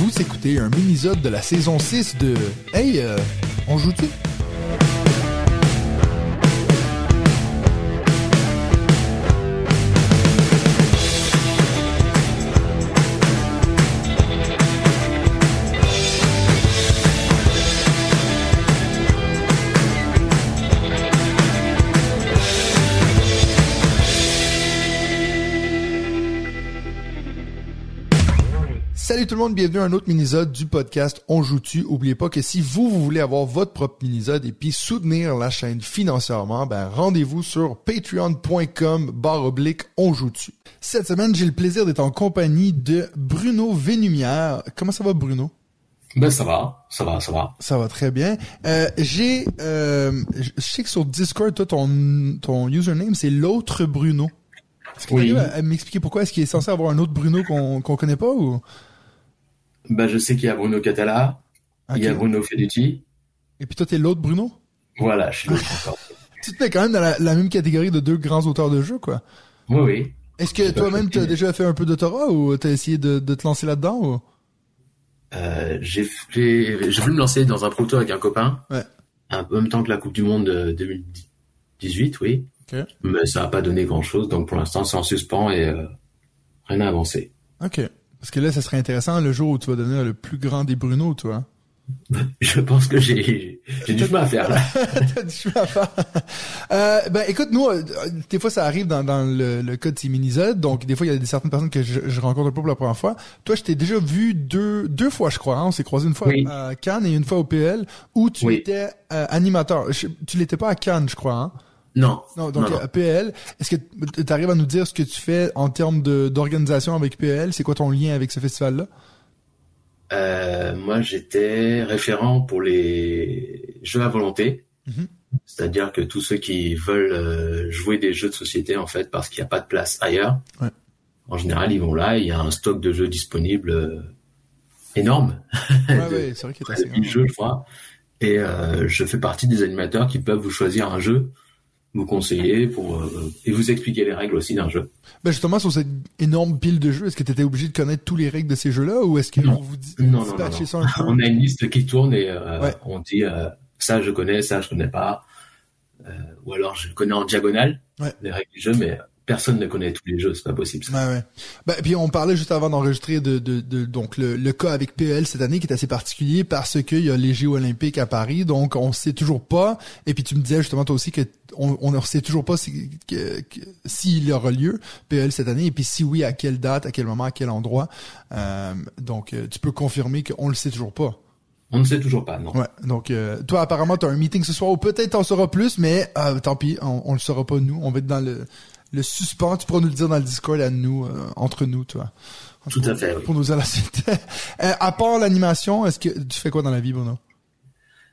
Vous écoutez un mini-sode de la saison 6 de Hey, euh, on joue-tu? Tout le monde, bienvenue à un autre minisode du podcast On joue-tu? Oubliez pas que si vous, vous voulez avoir votre propre minisode et puis soutenir la chaîne financièrement, ben rendez-vous sur patreon.com barre oblique On joue-tu. Cette semaine, j'ai le plaisir d'être en compagnie de Bruno Vénumière. Comment ça va Bruno? Ben ça va, ça va, ça va. Ça va très bien. Euh, j'ai, euh, je sais que sur Discord, toi, ton, ton username, c'est l'autre Bruno. Est-ce que Oui. tu à m'expliquer pourquoi? Est-ce qu'il est censé avoir un autre Bruno qu'on qu'on connaît pas ou? Ben je sais qu'il y a Bruno Catala, il y a. Bruno Feduti. Et puis toi, t'es l'autre Bruno? Voilà, je suis l'autre encore. Tu te mets quand même dans la, la même catégorie de deux grands auteurs de jeux, quoi. Oui, oui. Est-ce que toi-même, fait. t'as déjà fait un peu d'autorat ou t'as essayé de, de te lancer là-dedans ou? Euh, j'ai voulu me lancer dans un proto avec un copain, Ouais. un peu en même temps que la Coupe du Monde de 2018, oui. Ok. Mais ça n'a pas donné grand-chose, donc pour l'instant c'est en suspens et euh, rien n'a avancé. Ok. Parce que là, ça serait intéressant le jour où tu vas devenir le plus grand des Bruno, toi. Je pense que j'ai j'ai du chemin à faire là. T'as du chemin à faire. Euh, ben écoute, nous, euh, des fois ça arrive dans, dans le, le cas de donc des fois il y a des certaines personnes que je, je rencontre pas pour la première fois. Toi, je t'ai déjà vu deux deux fois, je crois. hein. On s'est croisé une fois Oui. à Cannes et une fois au PL, où tu Oui. étais euh, animateur. Je- tu l'étais pas à Cannes, je crois. Hein? Non. Non, donc non, non. à PL, est-ce que tu arrives à nous dire ce que tu fais en termes d'organisation avec PL C'est quoi ton lien avec ce festival-là? Euh, moi, j'étais référent pour les jeux à volonté. Mhm. C'est-à-dire que tous ceux qui veulent euh, jouer des jeux de société, en fait, parce qu'il n'y a pas de place ailleurs, Ouais. en général, ils vont là, il y a un stock de jeux disponible euh, énorme. Ouais, de- ouais, c'est vrai qu'il est assez de grand. 1000 jeux, je crois. Et euh, je fais partie des animateurs qui peuvent vous choisir un jeu, vous conseiller pour euh, et vous expliquer les règles aussi d'un jeu. Ben justement, sur cette énorme pile de jeux, est-ce que tu étais obligé de connaître tous les règles de ces jeux-là ou est-ce que Non. on vous dit Non, non, non, ça un On a une liste qui tourne et euh, Ouais. on dit euh, ça je connais, ça je connais pas. Euh, ou alors je connais en diagonale Ouais. les règles du jeu, mais personne ne connaît tous les jeux, c'est pas possible. Ça. Ouais, ouais. Ben, puis on parlait juste avant d'enregistrer de, de, de donc le, le cas avec PL cette année qui est assez particulier parce qu'il y a les Jeux olympiques à Paris, donc on sait toujours pas. Et puis tu me disais justement toi aussi que on, on ne sait toujours pas si, s'il aura lieu PL cette année et puis si oui à quelle date, à quel moment, à quel endroit. Euh, donc euh, tu peux confirmer qu'on le sait toujours pas. On ne sait toujours pas, non. Ouais. Donc euh, toi apparemment tu as un meeting ce soir ou peut-être t'en sauras plus, mais euh, tant pis, on, on le saura pas nous. On va être dans le le suspens. Tu pourras nous le dire dans le Discord à nous, euh, entre nous, toi. Tout à fait, oui. Pour nous dire la suite. Euh, à part l'animation, est-ce que tu fais quoi dans la vie, Bruno?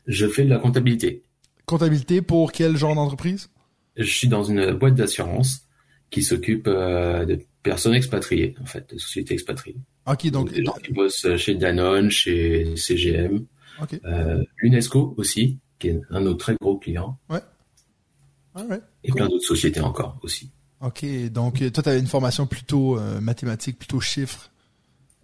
Je fais de la comptabilité. Comptabilité pour quel genre d'entreprise? Je suis dans une boîte d'assurance qui s'occupe euh, de personnes expatriées, en fait, de sociétés expatriées. Ok, donc, Donc, des gens qui bossent chez Danone, chez CGM, ok. euh, l'UNESCO aussi, qui est un de nos très gros clients, Alright. et plein d'autres sociétés encore aussi. Ok, donc euh, toi, tu avais une formation plutôt euh, mathématique, plutôt chiffres?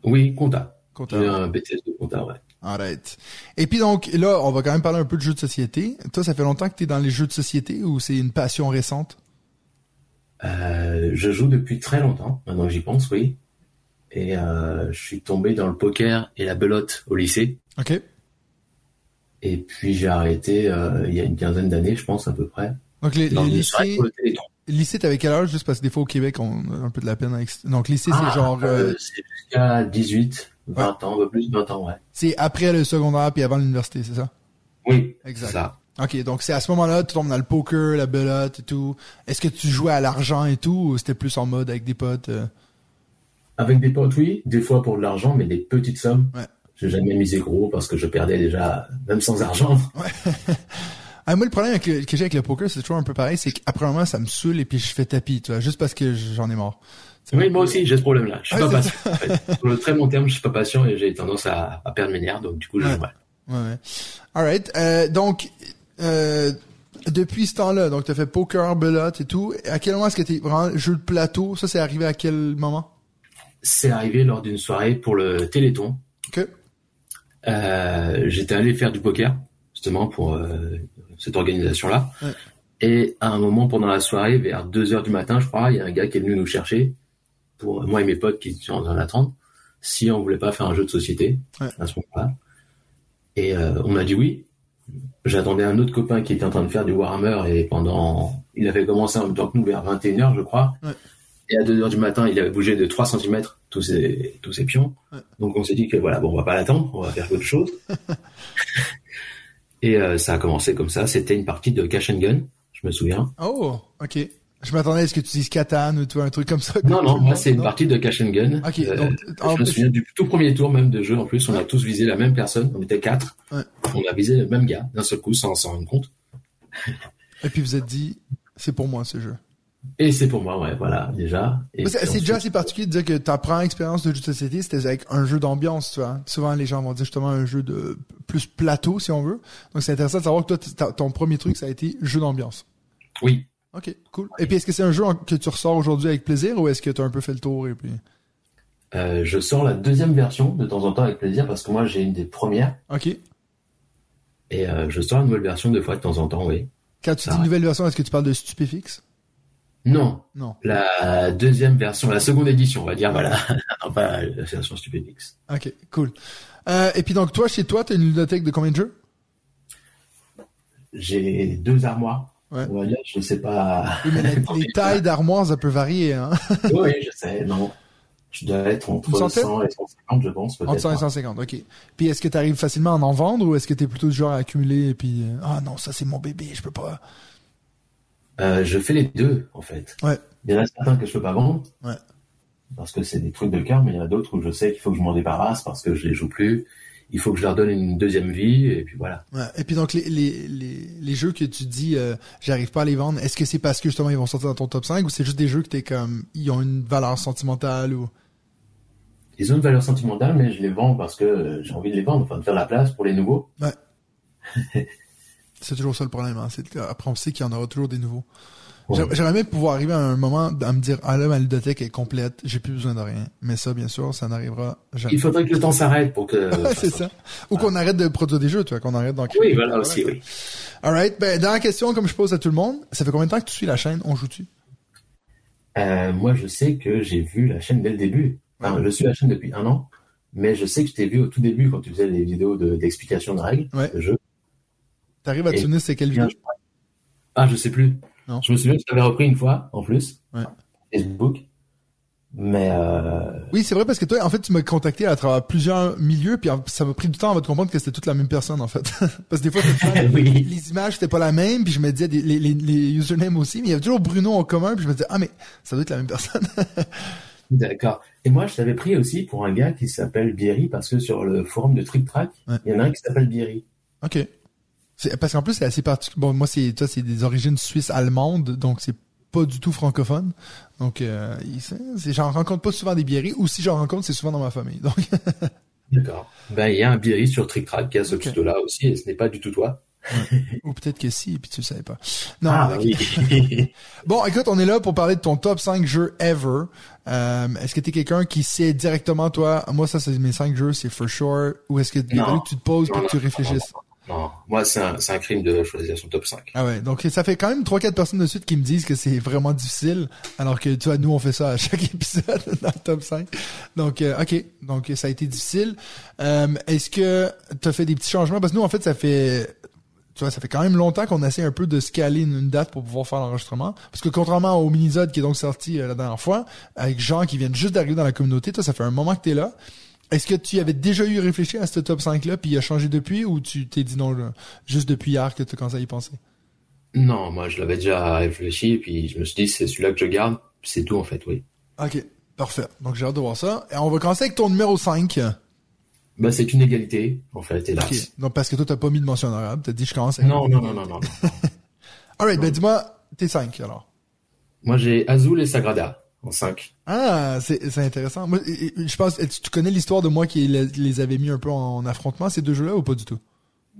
Oui, compta. J'ai Comptable. un BTS de compta, ouais. Arrête. Et puis donc, là, on va quand même parler un peu de jeux de société. Toi, ça fait longtemps que tu es dans les jeux de société ou c'est une passion récente? Euh, je joue depuis très longtemps, maintenant que j'y pense, oui. Et euh, je suis tombé dans le poker et la belote au lycée. Ok. Et puis j'ai arrêté euh, il y a une quinzaine d'années, je pense à peu près. Donc les, les lycées, pour le Téléthon. Lycée, t'avais quel âge? Juste parce que des fois au Québec, on a un peu de la peine avec... Donc lycée, Ah, c'est genre... euh, euh, c'est jusqu'à 18, 20 ans, un peu plus de 20 ans, ouais. c'est après le secondaire puis avant l'université, c'est ça? Oui, Exact. ça. Ok, donc c'est à ce moment-là, tu tombes dans le poker, la belote et tout. Est-ce que tu jouais à l'argent et tout, ou c'était plus en mode avec des potes? euh? Avec des potes, oui, des fois pour de l'argent, mais des petites sommes. Ouais. J'ai jamais misé gros parce que je perdais déjà, même sans argent. Ah, moi, le problème avec le- que j'ai avec le poker, c'est toujours un peu pareil, c'est qu'après un moment, ça me saoule et puis je fais tapis, tu vois, juste parce que j'en ai marre. Oui, moi aussi, j'ai ce problème-là. Je suis Ouais, pas patient. en fait. Sur le très long terme, je suis pas patient et j'ai tendance à, à perdre mes nerfs, donc du coup, je Ouais. mal. Ouais, ouais. Alright. Euh, donc, euh, depuis ce temps-là, donc t'as fait poker, belote et tout. À quel moment est-ce que t'es vraiment jeu de plateau? Ça, c'est arrivé à quel moment? C'est arrivé lors d'une soirée pour le Téléthon Que euh, j'étais allé faire du poker justement pour euh, cette organisation-là. Ouais. Et à un moment pendant la soirée, vers 2 heures du matin, je crois, il y a un gars qui est venu nous chercher pour moi et mes potes qui étaient en train d'attendre si on voulait pas faire un jeu de société Ouais. à ce moment-là. Et euh, on a dit oui. J'attendais un autre copain qui était en train de faire du Warhammer et pendant, il avait commencé en même temps que nous vers 21h, je crois. Ouais. Et à 2 heures du matin, il avait bougé de 3 cm tous ses, tous ses pions. Ouais. Donc on s'est dit que voilà, bon, on va pas l'attendre, on va faire autre chose. et euh, ça a commencé comme ça. C'était une partie de Cash and Gun, je me souviens. Oh, ok. Je m'attendais à ce que tu dises Catan ou un truc comme ça. Non, non, moi c'est une partie de Cash and Gun. Ok, Euh, je me souviens du tout premier tour même de jeu. En plus, on a tous visé la même personne. On était quatre. Ouais. On a visé le même gars d'un seul coup sans s'en rendre compte. Et puis vous êtes dit, c'est pour moi ce jeu. Et c'est pour moi, ouais, voilà, déjà. C'est déjà assez particulier de dire que ta première expérience de jeu de société, c'était avec un jeu d'ambiance, tu vois. Souvent, les gens vont dire justement un jeu de plus plateau, si on veut. Donc, c'est intéressant de savoir que toi, ton premier truc, ça a été jeu d'ambiance. Oui. Ok, cool. Et puis, est-ce que c'est un jeu que tu ressors aujourd'hui avec plaisir ou est-ce que tu as un peu fait le tour et puis... Euh, je sors la deuxième version de temps en temps avec plaisir parce que moi j'ai une des premières Ok. et euh, je sors une nouvelle version deux fois de temps en temps, oui. Quand tu Ça dis va. nouvelle version, est-ce que tu parles de Stupéfix? Non, Non. la deuxième version, la seconde édition, on va dire, voilà. non, pas la version Stupédix. Ok, cool. Euh, et puis donc, toi, chez toi, tu as une ludothèque de combien de jeux? J'ai deux armoires. Ouais. On va dire, je sais pas. Oui, mais la- les tailles d'armoires, ça peut varier, hein. oui, je sais, non. Je dois être entre centaine? 100 et 150, je pense. Entre 100 et 150, ok. Puis est-ce que tu arrives facilement à en vendre ou est-ce que tu es plutôt du genre à accumuler et puis euh, ah non, ça c'est mon bébé, je peux pas. Euh, je fais les deux, en fait. Ouais. Il y en a certains que je peux pas vendre. Ouais. Parce que c'est des trucs de cœur, mais il y en a d'autres où je sais qu'il faut que je m'en débarrasse parce que je les joue plus. Il faut que je leur donne une deuxième vie, et puis voilà. Ouais. Et puis donc les, les, les, les jeux que tu dis euh, j'arrive pas à les vendre, est-ce que c'est parce que justement ils vont sortir dans ton top 5 ou c'est juste des jeux que t'es comme ils ont une valeur sentimentale ou? Ils ont une valeur sentimentale, mais je les vends parce que euh, j'ai envie de les vendre, enfin de faire la place pour les nouveaux. c'est toujours ça le problème, hein. Après on sait qu'il y en aura toujours des nouveaux. Ouais. J'aimerais- même pouvoir arriver à un moment à me dire ah là ma ludothèque est complète, j'ai plus besoin de rien. Mais ça bien sûr, ça n'arrivera jamais. Il faudrait que le temps s'arrête pour que. c'est ça. Ou qu'on arrête de produire des jeux, tu vois, qu'on arrête d'en créer. Oui, voilà aussi, oui. Alright, ben, dernière question, comme je pose à tout le monde, ça fait combien de temps que tu suis la chaîne On joue-tu? Euh, moi, je sais que j'ai vu la chaîne dès le début. Enfin, je suis la chaîne depuis un an, mais je sais que je t'ai vu au tout début quand tu faisais les vidéos de- d'explication de, règles Ouais. de jeu. T'arrives à souvenir c'est quelle vidéo Ah, je sais plus. Non. Je me souviens que je t'avais repris une fois, en plus. Ouais. Facebook. Mais euh, Oui, c'est vrai parce que toi, en fait, tu m'as contacté à travers plusieurs milieux, puis ça m'a pris du temps avant de comprendre que c'était toute la même personne, en fait. parce que des fois, oui. les images c'était pas la même, puis je me disais des- les, les, les usernames aussi, mais il y avait toujours Bruno en commun, puis je me disais ah mais ça doit être la même personne. D'accord. Et moi, je t'avais pris aussi pour un gars qui s'appelle Bierry, parce que sur le forum de Trick Track, Ouais. il y en a un qui s'appelle Bierry. ok. C'est parce qu'en plus c'est assez particulier. Bon, moi c'est toi c'est des origines suisses allemandes, donc c'est pas du tout francophone. Donc euh, j'en rencontre pas souvent des biérés, ou si j'en rencontre c'est souvent dans ma famille. Donc D'accord. Ben, il y a un Bierry sur Trick Track qui a ce Ok. pseudo-là aussi, et ce n'est pas du tout toi. ou peut-être que si, puis tu le savais pas. Non. ah, oui. Bon, écoute, on est là pour parler de ton top 5 jeux ever. Euh, est-ce que t'es quelqu'un qui sait directement, toi, moi, ça, c'est mes 5 jeux, c'est for sure, ou est-ce que Non. que tu te poses puis que tu non, réfléchisses? Non, moi, c'est un, un crime de choisir son top 5. Ah ouais, donc ça fait quand même 3-4 personnes de suite qui me disent que c'est vraiment difficile, alors que, tu vois, nous, on fait ça à chaque épisode dans le top 5. Donc, euh, ok, donc ça a été difficile. Euh, est-ce que t'as fait des petits changements? Parce que nous, en fait, ça fait tu vois, ça fait quand même longtemps qu'on essaie un peu de scaler une, date pour pouvoir faire l'enregistrement. Parce que contrairement au minisode qui est donc sorti euh, la dernière fois, avec gens qui viennent juste d'arriver dans la communauté, toi, ça fait un moment que t'es là. Est-ce que tu avais déjà eu réfléchi à ce top 5-là, puis il a changé depuis, ou tu t'es dit non, juste depuis hier que tu commencé à y penser? Non, moi, je l'avais déjà réfléchi, puis je me suis dit, c'est celui-là que je garde. C'est tout, en fait, oui. Ok, parfait. Donc j'ai hâte de voir ça. Et on va commencer avec ton numéro 5. Bah, c'est une égalité, en fait, hélas. Ok. Donc parce que toi, t'as pas mis de mention honorable. T'as dit je commence avec... Non, non, non, non, non. Alright, ben dis-moi tes 5 alors. Moi, j'ai Azul et Sagrada, en 5. Ah, c'est intéressant. Moi, je pense, tu tu connais l'histoire de moi qui les, les avait mis un peu en affrontement, ces deux jeux-là, ou pas du tout?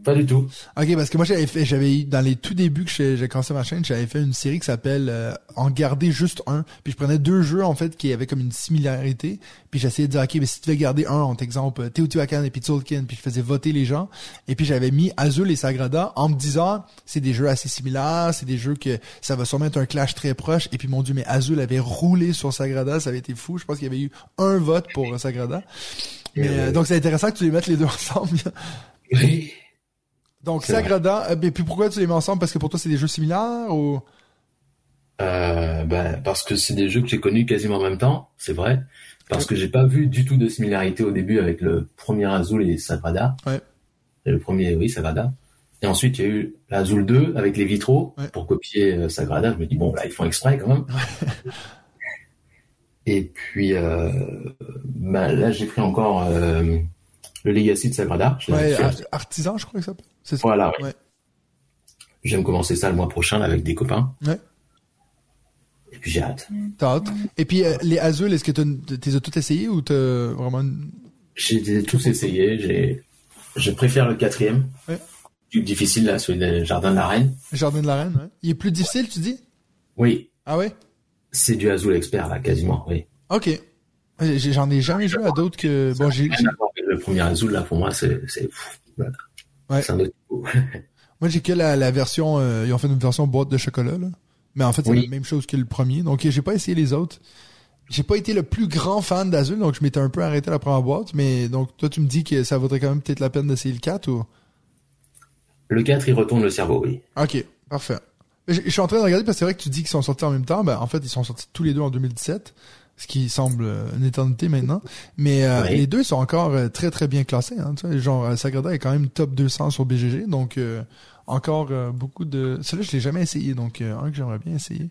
Pas du tout. Ok, parce que moi j'avais fait, j'avais dans les tout débuts que j'ai commencé ma chaîne, j'avais fait une série qui s'appelle euh, En garder juste un. Puis je prenais deux jeux en fait qui avaient comme une similarité. Puis j'essayais de dire ok, mais si tu veux garder un, en exemple Teotihuacan et puis Tzolk'in, puis je faisais voter les gens. Et puis j'avais mis Azul et Sagrada en me disant c'est des jeux assez similaires, c'est des jeux que ça va sûrement être un clash très proche. Et puis mon dieu, mais Azul avait roulé sur Sagrada, ça avait été fou. Je pense qu'il y avait eu un vote pour euh, Sagrada. Mais, Euh, euh, donc c'est intéressant que tu les mettes les deux ensemble. Oui. Donc Sagrada, euh, mais puis pourquoi tu les mets ensemble? Parce que pour toi c'est des jeux similaires ou? Euh, ben, parce que c'est des jeux que j'ai connus quasiment en même temps, c'est vrai. Parce que j'ai pas vu du tout de similarité au début avec le premier Azul et Sagrada. Ouais. Et le premier, oui, Sagrada. Et ensuite, il y a eu l'Azul 2 avec les vitraux Ouais. pour copier euh, Sagrada. Je me dis, bon, là, ils font exprès quand même. et puis, euh, ben, là, j'ai pris encore euh, le Legacy de Sagrada. Je ouais, artisan je crois que ça s'appelle. C'est ça. Voilà. Ouais. Je vais me commencer ça le mois prochain là, avec des copains. Ouais. Et puis j'ai hâte. T'as hâte. Et puis euh, les Azul, est-ce que t'es as tout essayé ou t'as vraiment. J'ai tous essayé. J'ai, je préfère le quatrième. Ouais. Plus difficile là, celui des Jardin de la Reine. Jardin de la Reine ouais. Il est plus difficile tu dis? Oui, Ah ouais? C'est du Azul expert là, quasiment. Oui. Ok. J'en ai jamais joué à d'autres que bon j'ai Le premier Azul là, pour moi, c'est. Ouais. un autre moi j'ai que la, la version euh, ils ont fait une version boîte de chocolat là. Mais en fait c'est Oui. la même chose que le premier. Donc j'ai pas essayé les autres. J'ai pas été le plus grand fan d'Azul, donc je m'étais un peu arrêté à la première boîte, mais donc toi tu me dis que ça vaudrait quand même peut-être la peine d'essayer le 4 ou? Le 4, il retourne le cerveau, oui. Ok, parfait. Je, je suis en train de regarder parce que c'est vrai que tu dis qu'ils sont sortis en même temps. Ben, en fait, ils sont sortis tous les deux en 2017, ce qui semble une éternité maintenant. Mais euh, Oui. les deux sont encore euh, très très bien classés. Hein, tu sais, genre euh, Sagrada est quand même top 200 sur BGG, donc euh, encore euh, beaucoup de. Celui-là, je l'ai jamais essayé, donc euh, un que j'aimerais bien essayer.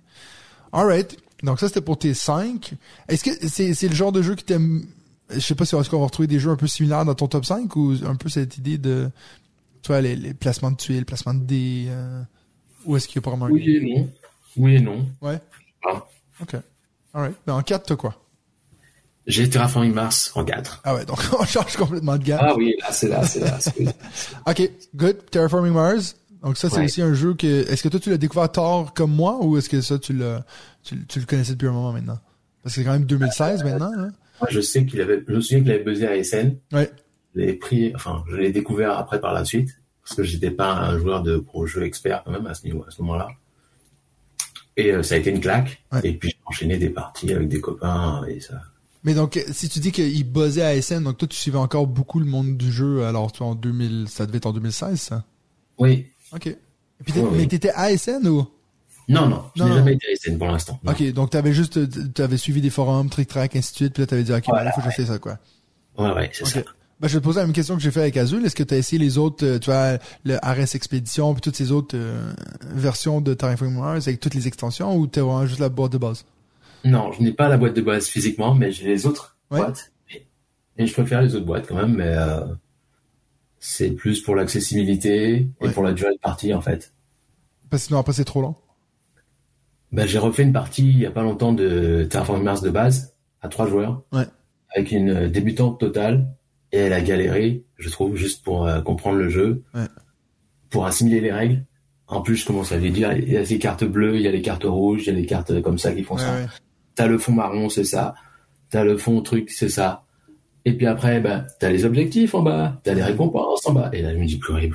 Alright. Donc ça, c'était pour tes 5. Est-ce que c'est c'est le genre de jeu qui t'aime... Je sais pas si est-ce qu'on va retrouver des jeux un peu similaires dans ton top 5 ou un peu cette idée de... Tu vois, les, les placements de tuiles, placements de dés... euh, ou est-ce qu'il y a pas vraiment Oui et non. Oui et non. Ouais. Ah. Ok. Alright. Ben, en 4, t'as quoi? J'ai Terraforming Mars en 4. Ah ouais, donc on change complètement de gamme. Ah oui, là, c'est là, c'est là. c'est- Ok, good. Terraforming Mars. Donc ça, c'est Ouais. aussi un jeu que... Est-ce que toi, tu l'as découvert tard comme moi ou est-ce que ça, tu. Tu, tu le connaissais depuis un moment maintenant? Parce que c'est quand même 2016 maintenant, hein? Moi, je sais qu'il avait, je me souviens qu'il avait buzzé à SN. Ouais. Je l'ai pris, enfin, je l'ai découvert après par la suite. Parce que j'étais pas un joueur de gros jeux expert quand même à ce niveau, à ce moment-là. Et euh, ça a été une claque. Ouais. Et puis j'ai enchaîné des parties avec des copains et ça. Mais donc, si tu dis qu'il buzzait à SN, donc toi, tu suivais encore beaucoup le monde du jeu, alors toi, en 2000, ça devait être en 2016, ça? Oui. Ok. Et puis, mais ouais. t'étais à SN ou? Non, non, je n'ai jamais été à SN pour l'instant. Ok, donc t'avais juste, t'avais suivi des forums, trick track, ainsi de suite, puis là, t'avais dit, ok, là, Voilà, faut que je fasse ça, quoi. Ouais, ouais, c'est ça. Ben, je vais te poser la même question que j'ai fait avec Azul. Est-ce que tu as essayé les autres, euh, tu vois, le RS Expédition, puis toutes ces autres euh, versions de Terraforming Mars avec toutes les extensions, ou t'as vraiment juste la boîte de base? Non, je n'ai pas la boîte de base physiquement, mais j'ai les autres Ouais. boîtes. Et, et je préfère les autres boîtes quand même, mais euh, c'est plus pour l'accessibilité et Ouais. pour la durée de partie en fait. Parce que sinon, après, c'est trop long. Ben, j'ai refait une partie il y a pas longtemps de Terraforming Mars de base à trois joueurs. Ouais. Avec une euh, débutante totale et elle a galéré, je trouve, juste pour euh, comprendre le jeu, Ouais. pour assimiler les règles. En plus, je commence à lui dire, il y a les cartes bleues, il y a les cartes rouges, il y a les cartes comme ça qui font Ouais, ça. ouais. T'as le fond marron, c'est ça. T'as le fond truc, c'est ça. Et puis après, ben, t'as les objectifs en bas, t'as les récompenses en bas. Et là, je me dis, purée,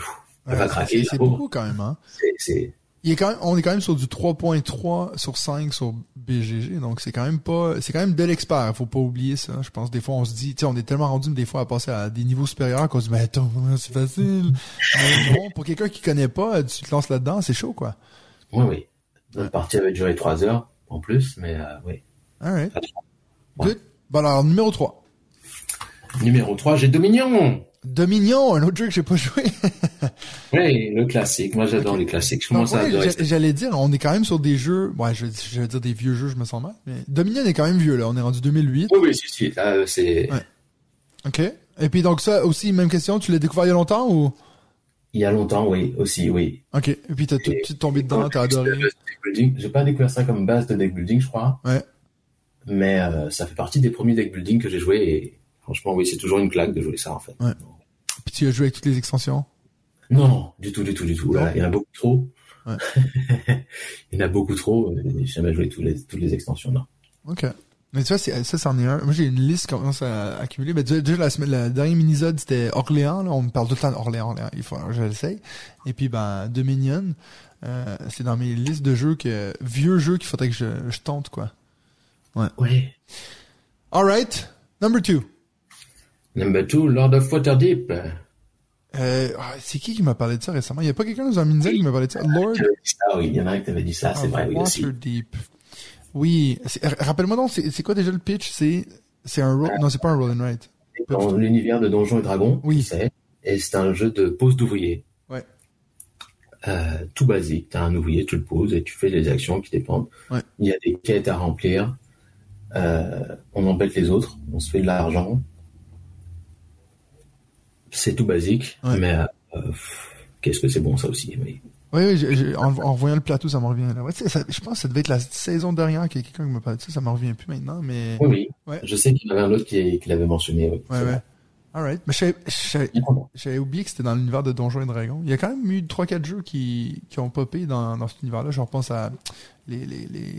elle va craquer. C'est beaucoup quand même, hein. C'est, Il est quand même, on est quand même sur du 3.3 sur 5 sur BGG, donc c'est quand même pas, c'est quand même de l'expert, faut pas oublier ça. Je pense des fois on se dit, tu sais, on est tellement rendu des fois à passer à des niveaux supérieurs qu'on se dit, mais attends, c'est facile? mais bon, pour quelqu'un qui connaît pas, tu te lances là-dedans, c'est chaud quoi. oui, oui. Notre partie avait duré trois heures en plus, mais euh, oui. Alright. Ouais. Good. Bon alors, numéro 3. Numéro 3, j'ai Dominion. Dominion, un autre jeu que j'ai pas joué. Oui, le classique. Moi, j'adore les classiques. Je commence à adorer j'a- J'allais dire, on est quand même sur des jeux, ouais, je, je vais dire des vieux jeux, je me sens mal, mais Dominion est quand même vieux, là. On est rendu 2008. Oui, oui, si, si. Là, euh, c'est, Ouais. OK. Et puis, donc, ça aussi, même question, tu l'as découvert il y a longtemps ou? il y a longtemps, oui, aussi, oui. OK. Et puis, t'as tout de Et- suite tombé dedans, t'as adoré. Le deck building. J'ai pas découvert ça comme base de deck building, je crois. Ouais. Mais euh, ça fait partie des premiers deck building que j'ai joué et franchement, oui, c'est toujours une claque de jouer ça, en fait. Ouais. Puis, tu as joué avec toutes les extensions? Non, du tout, du tout, du tout. Là, il y en a beaucoup trop. Ouais. il y en a beaucoup trop. J'ai jamais joué toutes les, toutes les extensions, non. OK. Mais tu vois, ça, c'en est un. Moi, j'ai une liste qui commence à accumuler. Mais déjà, déjà, la semaine, la dernière minisode, c'était Orléans, là. On me parle tout le temps d'Orléans, Orléans. Il faut, je l'essaye. Et puis, ben, Dominion. Euh, c'est dans mes listes de jeux que, vieux jeux qu'il faudrait que je, je tente, quoi. Ouais. Alright. Number two. Number two, Lord of Waterdeep. Euh, ah, c'est qui qui m'a parlé de ça récemment? Il y a pas quelqu'un dans un minisode qui m'a parlé de ça? Lord ça, oui. Il y en a qui t'avait dit ça, c'est of vrai, oui, aussi. Waterdeep. Oui. C'est- Rappelle-moi donc, c'est c'est quoi déjà le pitch? C'est, c'est un roll, non, c'est pas un roll and write. Dans l'univers de Donjons et Dragons, Oui. sais, et c'est un jeu de pose d'ouvrier. Ouais. Euh, tout basique. T'as un ouvrier, tu le poses et tu fais les actions qui dépendent. Ouais. Il y a des quêtes à remplir. Euh, on embête les autres, on se fait de l'argent. C'est tout basique, Ouais. mais euh, qu'est-ce que c'est bon ça aussi. oui. Oui, oui, en, en voyant le plateau, ça me revient. Là. Ouais, ça- je pense que ça devait être la saison dernière qu'il y a quelqu'un qui me parlait de ça. Ça me revient plus maintenant, mais... Oui, oui. Ouais. Je sais qu'il y en avait un autre qui, qui l'avait mentionné. Oui. Ouais, ouais. Mais je savais- vrai. j'avais oublié que c'était dans l'univers de Donjons et Dragons. Il y a quand même eu 3-4 jeux qui, qui ont popé dans, dans cet univers-là. Je repense à les, les, les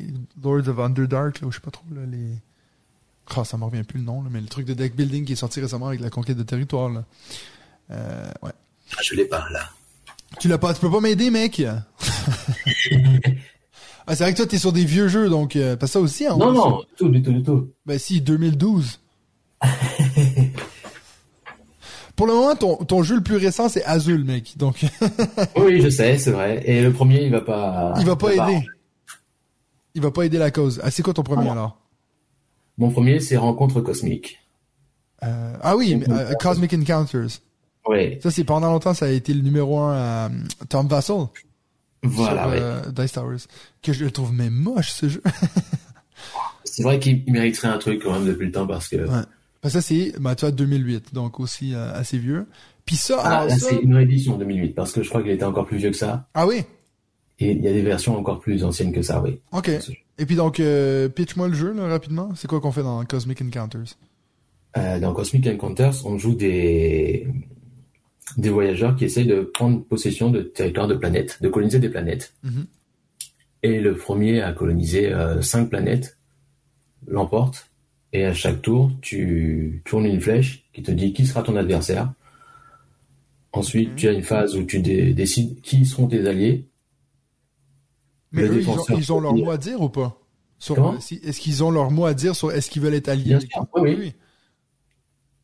Lords of Underdark, là, ou je sais pas trop, là, les... Oh, ça me revient plus le nom, là, mais le truc de deck building qui est sorti récemment avec la conquête de territoire, là. Euh, ouais. Ah, Je l'ai pas là. Tu l'as pas, tu peux pas m'aider, mec? ah, c'est vrai que toi, t'es sur des vieux jeux, donc, euh, pas ça aussi, hein. Non, on- non, du tout, du tout, du tout. Ben si, 2012. Pour le moment, ton, ton jeu le plus récent, c'est Azul, mec. Donc, Oui, oui, je sais, c'est vrai. Et le premier, il va pas. il va pas aider. Il va pas aider la cause. Ah, c'est quoi ton premier, Ah. alors? Mon premier, c'est Rencontre cosmique. Euh, ah oui, mais, euh, Cosmic Encounters. Oui, Ça, c'est pendant longtemps, ça a été le numéro un à euh, Tom Vassell. voilà. sur, ouais. euh, Dice Towers. Que je le trouve même moche, ce jeu. C'est vrai qu'il il mériterait un truc quand même depuis le temps parce que. Ouais. Parce que ça, c'est, bah, tu vois, 2008. Donc, aussi, euh, assez vieux. Puis ça, Ah, alors là, ça... c'est une réédition 2008 parce que je crois qu'il était encore plus vieux que ça. Ah oui? Et il y a des versions encore plus anciennes que ça, oui. Ok. Et puis donc, euh, pitch-moi le jeu, là, rapidement. C'est quoi qu'on fait dans Cosmic Encounters? Euh, dans Cosmic Encounters, on joue des des voyageurs qui essayent de prendre possession de territoires de planètes, de coloniser des planètes. Mhm. Et le premier à coloniser euh, cinq planètes l'emporte. Et à chaque tour, tu tournes une flèche qui te dit qui sera ton adversaire. Ensuite, Mhm. tu as une phase où tu dé- décides qui seront tes alliés. Mais eux, ils ont, ils ont leur mot à dire ou pas? Est-ce qu'ils ont leur mot à dire sur est-ce qu'ils veulent être alliés? Bien sûr, oui, oui.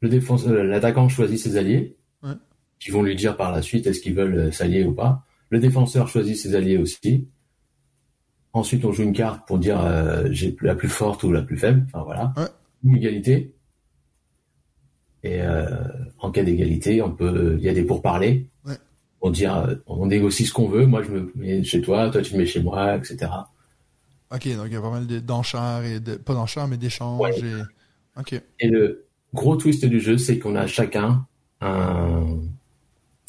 Le défense, euh, l'attaquant choisit ses alliés, Ouais. qui vont lui dire par la suite est-ce qu'ils veulent euh, s'allier ou pas. Le défenseur choisit ses alliés aussi. Ensuite, on joue une carte pour dire euh, j'ai la plus forte ou la plus faible. Enfin voilà, Ouais. une égalité. Et euh, en cas d'égalité, on peut, il y a des pourparlers. Ouais. Pour dire, euh, on négocie ce qu'on veut. Moi, je me mets chez toi, toi tu te mets chez moi, etc. Ok, donc il y a pas mal de- d'enchères et de, pas d'enchères, mais d'échanges Ouais. et, ok. Et le gros twist du jeu, c'est qu'on a chacun un,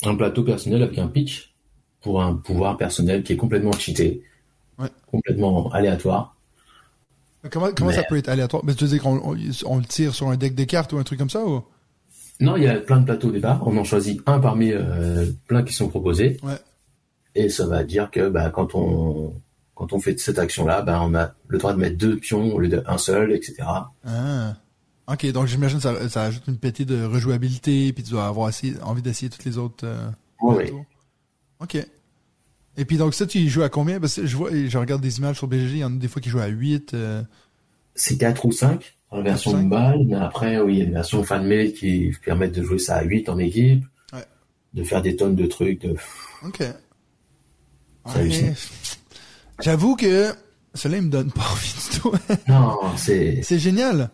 un plateau personnel avec un pitch pour un pouvoir personnel qui est complètement cheaté, Ouais. complètement aléatoire. Comment, comment ça Mais- peut être aléatoire? Ben, tu veux dire qu'on on, on le tire sur un deck de cartes ou un truc comme ça ou? Non, il y a plein de plateaux au départ. On en choisit un parmi euh, plein qui sont proposés. Ouais. Et ça va dire que bah, quand on quand on fait cette action-là, bah, on a le droit de mettre deux pions au lieu d'un seul, etc. Ah. Ok, donc j'imagine que ça, ça ajoute une pétée de rejouabilité, puis tu dois avoir essayé- envie d'essayer toutes les autres euh, plateaux. Ok. Et puis donc ça, tu y joues à combien? Parce que je vois, je regarde des images sur BGG, il y en a des fois qui jouent à 8. euh, C'est 4 ou 5 la version de balle, mais après, oui, il y a une version fan-made qui permettent de jouer ça à 8 en équipe, Ouais. de faire des tonnes de trucs. De... Ok. Ouais. J'avoue que cela, il me donne pas envie du tout. Non, c'est c'est génial.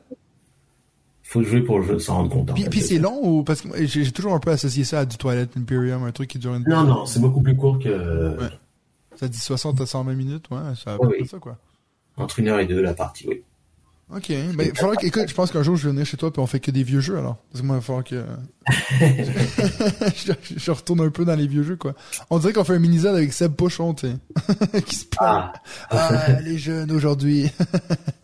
faut jouer pour le jeu, s'en rendre compte. en Puis, puis c'est long ou parce que j'ai toujours un peu associé ça à du Twilight Imperium, un truc qui dure une Non, non, c'est beaucoup plus court que Ouais. Ça dit 60 à 120 minutes, ouais, ça oui. ça quoi. entre une heure et deux la partie, oui. Ok, ben il faudra que, écoute, je pense qu'un jour je vais venir chez toi puis on fait que des vieux jeux alors. Parce que moi il va falloir que je, je retourne un peu dans les vieux jeux quoi. On dirait qu'on fait un mini-zone avec Seb Pochon, tu sais, qui se plaint. Ah, Ah, les jeunes aujourd'hui.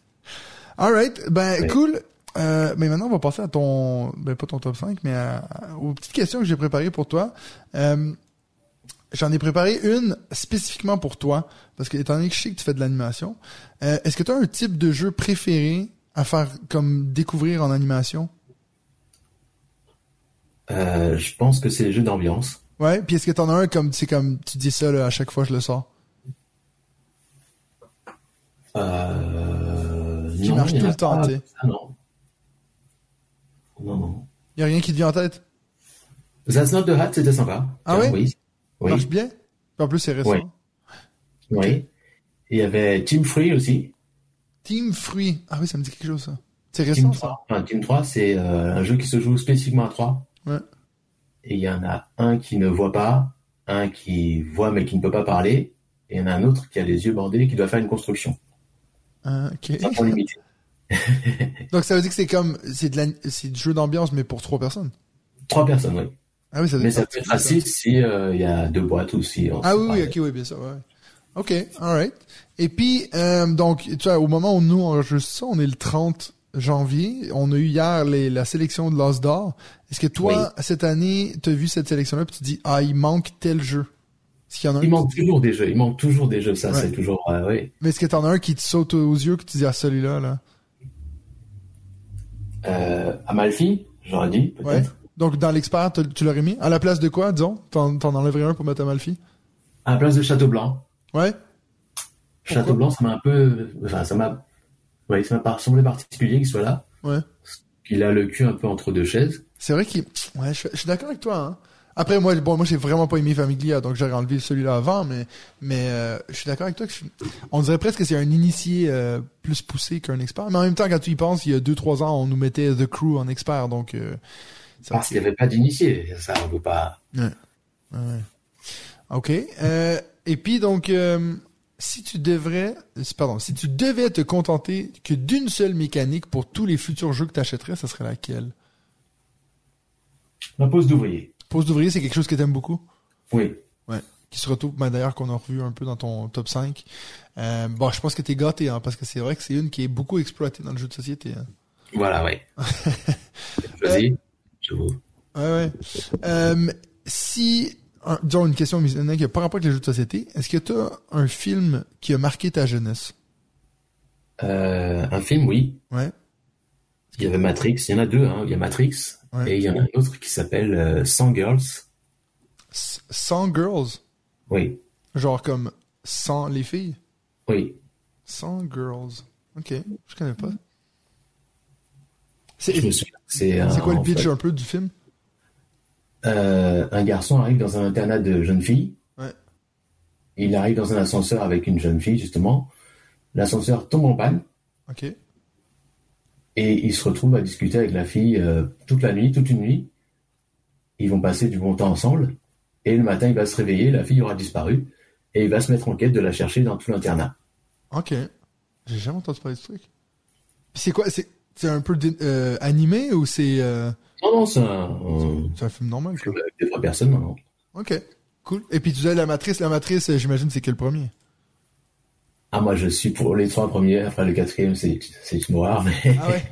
Alright, ben Oui. cool. Euh, mais maintenant, on va passer à ton, ben pas ton top 5, mais à- à- aux petites questions que j'ai préparées pour toi. Euh, J'en ai préparé une spécifiquement pour toi, parce que étant donné que je sais que tu fais de l'animation, euh, est-ce que tu as un type de jeu préféré à faire comme découvrir en animation? Euh, je pense que c'est les jeux d'ambiance. Ouais, puis est-ce que t'en as un comme, comme, tu dis ça là, à chaque fois que je le sors? Euh, Qui non, marche tout le temps, tu sais. Ah, non. Non, non. Y a rien qui te vient en tête? That's Not the Hat, c'était sympa. Ah ouais? Oui. Oui. Marche bien? En plus, c'est récent. Oui. Il y avait Team Free aussi. Team Fruit. Ah oui, ça me dit quelque chose, ça. C'est Team récent, ça? 3. Enfin, Team 3, c'est euh, un jeu qui se joue spécifiquement à 3. Ouais. Et il y en a un qui ne voit pas, un qui voit mais qui ne peut pas parler, et il y en a un autre qui a les yeux bandés et qui doit faire une construction. Ah, ok. Sans. Donc, ça veut dire que c'est comme, c'est de la, c'est du jeu d'ambiance, mais pour trois personnes? Trois personnes, oui. Ah oui, ça Mais ça peut être 6 si euh, il y a deux boîtes ou si on Ah oui, oui, ok, oui, bien sûr, ouais. Ok, alright. Et puis, euh, donc, tu vois, au moment où nous on enregistre ça, on est le 30 janvier. On a eu hier les, la sélection de l'As d'or. Est-ce que toi, cette année, t'as vu cette sélection-là puis tu te dis, ah, il manque tel jeu? Qu'il y en a Il manque toujours des jeux, il manque toujours des jeux, ça Ouais. c'est toujours, euh, oui. Mais est-ce que t'en as un qui te saute aux yeux que tu dis, ah, celui-là, là? Euh, Amalfi, j'aurais dit, peut-être. Ouais. Donc, dans l'expert, tu tu l'aurais mis? À la place de quoi, disons? T'en, t'en enlèverais un pour mettre Amalfi? À la place de Château Blanc. Ouais? Château Blanc, ça m'a un peu, enfin, ça m'a, oui, ça m'a pas semblé particulier qu'il soit là. Ouais. Qu'il a le cul un peu entre deux chaises. C'est vrai qu'il, ouais, je, je suis d'accord avec toi, hein. Après, moi, bon, moi, j'ai vraiment pas aimé Famiglia, donc j'aurais enlevé celui-là avant, mais, mais, euh, je suis d'accord avec toi que je on dirait presque que c'est un initié, euh, plus poussé qu'un expert. Mais en même temps, quand tu y penses, il y a deux, trois ans, on nous mettait The Crew en expert, donc, euh, Parce qu'il n'y avait pas d'initié. Ça, on peut pas. OK. Euh, et puis donc, euh, si tu devrais, euh, pardon, si tu devais te contenter que d'une seule mécanique pour tous les futurs jeux que tu achèterais, ça serait laquelle? La pause d'ouvrier. Pose d'ouvrier, c'est quelque chose que t'aimes beaucoup, Oui. qui se retrouve, ben, d'ailleurs qu'on a revu un peu dans ton top 5. Euh, bon, je pense que t'es gâté, hein, parce que c'est vrai que c'est une qui est beaucoup exploitée dans le jeu de société. Hein. Voilà, oui. Vas-y. Ouais, ouais. Euh, si, un- disons une question qui n'a pas rapport avec les jeux de société, est-ce que tu as un film qui a marqué ta jeunesse? Euh, un film, oui. Ouais. Il y avait Matrix. Il y en a deux, hein. Il y a Matrix. Ouais. Et il y en a un autre qui s'appelle euh, 100 Girls. S- 100 Girls? Oui. Genre comme 100 les filles? Oui. 100 Girls. Ok, je connais pas. C'est quoi le pitch fait, un peu du film? euh, un garçon arrive dans un internat de jeunes filles. Ouais. Il arrive dans un ascenseur avec une jeune fille, justement. L'ascenseur tombe en panne. Ok. Et il se retrouve à discuter avec la fille euh, toute la nuit, toute une nuit. Ils vont passer du bon temps ensemble. Et le matin, il va se réveiller, la fille aura disparu. Et il va se mettre en quête de la chercher dans tout l'internat. Ok. J'ai jamais entendu parler de ce truc. C'est quoi? C'est c'est un peu euh, animé ou c'est euh, Non, non, c'est un, c'est un film normal, quoi? avec vraies personnes. Non, non. Ok, cool. Et puis tu disais la matrice. La matrice, j'imagine, c'est quel premier? Ah, moi, je suis pour les trois premiers. Après, le quatrième, c'est horreur. Mais... Ah ouais?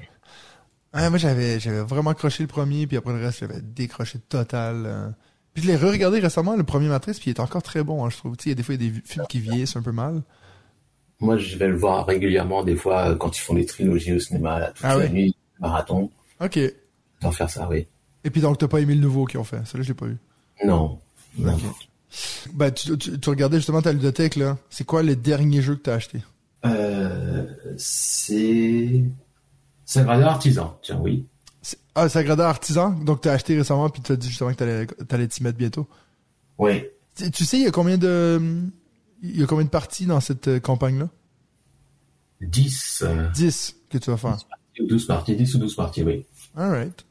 Ah, moi, j'avais, j'avais vraiment accroché le premier, puis après le reste, j'avais décroché total. euh. Puis je l'ai re-regardé récemment, le premier Matrice, puis il est encore très bon, hein, je trouve. Tu sais, il y a des fois, il y a des films qui vieillissent un peu mal. Moi, je vais le voir régulièrement, des fois, euh, quand ils font des trilogies au cinéma, là, toute Ah la ouais. nuit, marathon. Ok. D'en faire ça, oui. Et puis donc, t'as pas aimé le nouveau qu'ils ont fait. Ça, là, je l'ai pas eu. Non. non. Bah, tu, tu, tu regardais justement ta ludothèque, là. C'est quoi le dernier jeu que t'as acheté? Euh, c'est... Sagrada Artisan, tiens, oui. Ah, Sagrada Artisan? Donc, t'as acheté récemment, puis t'as dit justement que t'allais, t'allais t'y mettre bientôt. Oui. Tu, tu sais, il y a combien de, il y a combien de parties dans cette euh, campagne-là? 10, euh, 10 que tu vas faire. 10 ou 12 parties, 10 ou 12 parties, oui. Alright.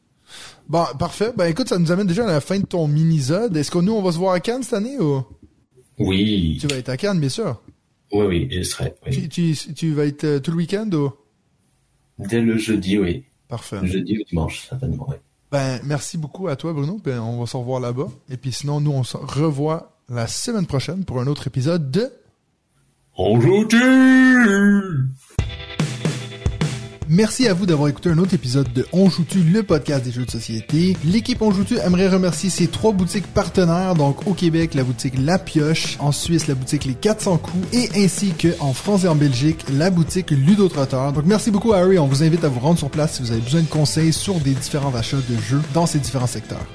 Bon, parfait. Ben écoute, ça nous amène déjà à la fin de ton mini-zode. Est-ce que nous, on va se voir à Cannes cette année ou? Oui. tu vas être à Cannes, bien sûr. Oui, oui, je serai. oui. Tu, tu, tu vas être euh, tout le week-end ou? Dès le jeudi, oui. Parfait. Le jeudi ou dimanche, certainement, oui. Ben merci beaucoup à toi, Bruno. Ben on va se revoir là-bas. Et puis sinon, nous, on se revoit la semaine prochaine pour un autre épisode de joue Merci à vous d'avoir écouté un autre épisode de On joue-tu, le podcast des jeux de société. L'équipe On joue-tu aimerait remercier ses trois boutiques partenaires, donc au Québec, la boutique La Pioche, en Suisse, la boutique Les 400 coups, et ainsi que en France et en Belgique, la boutique Ludotrotteur. Donc merci beaucoup Harry, on vous invite à vous rendre sur place si vous avez besoin de conseils sur des différents achats de jeux dans ces différents secteurs.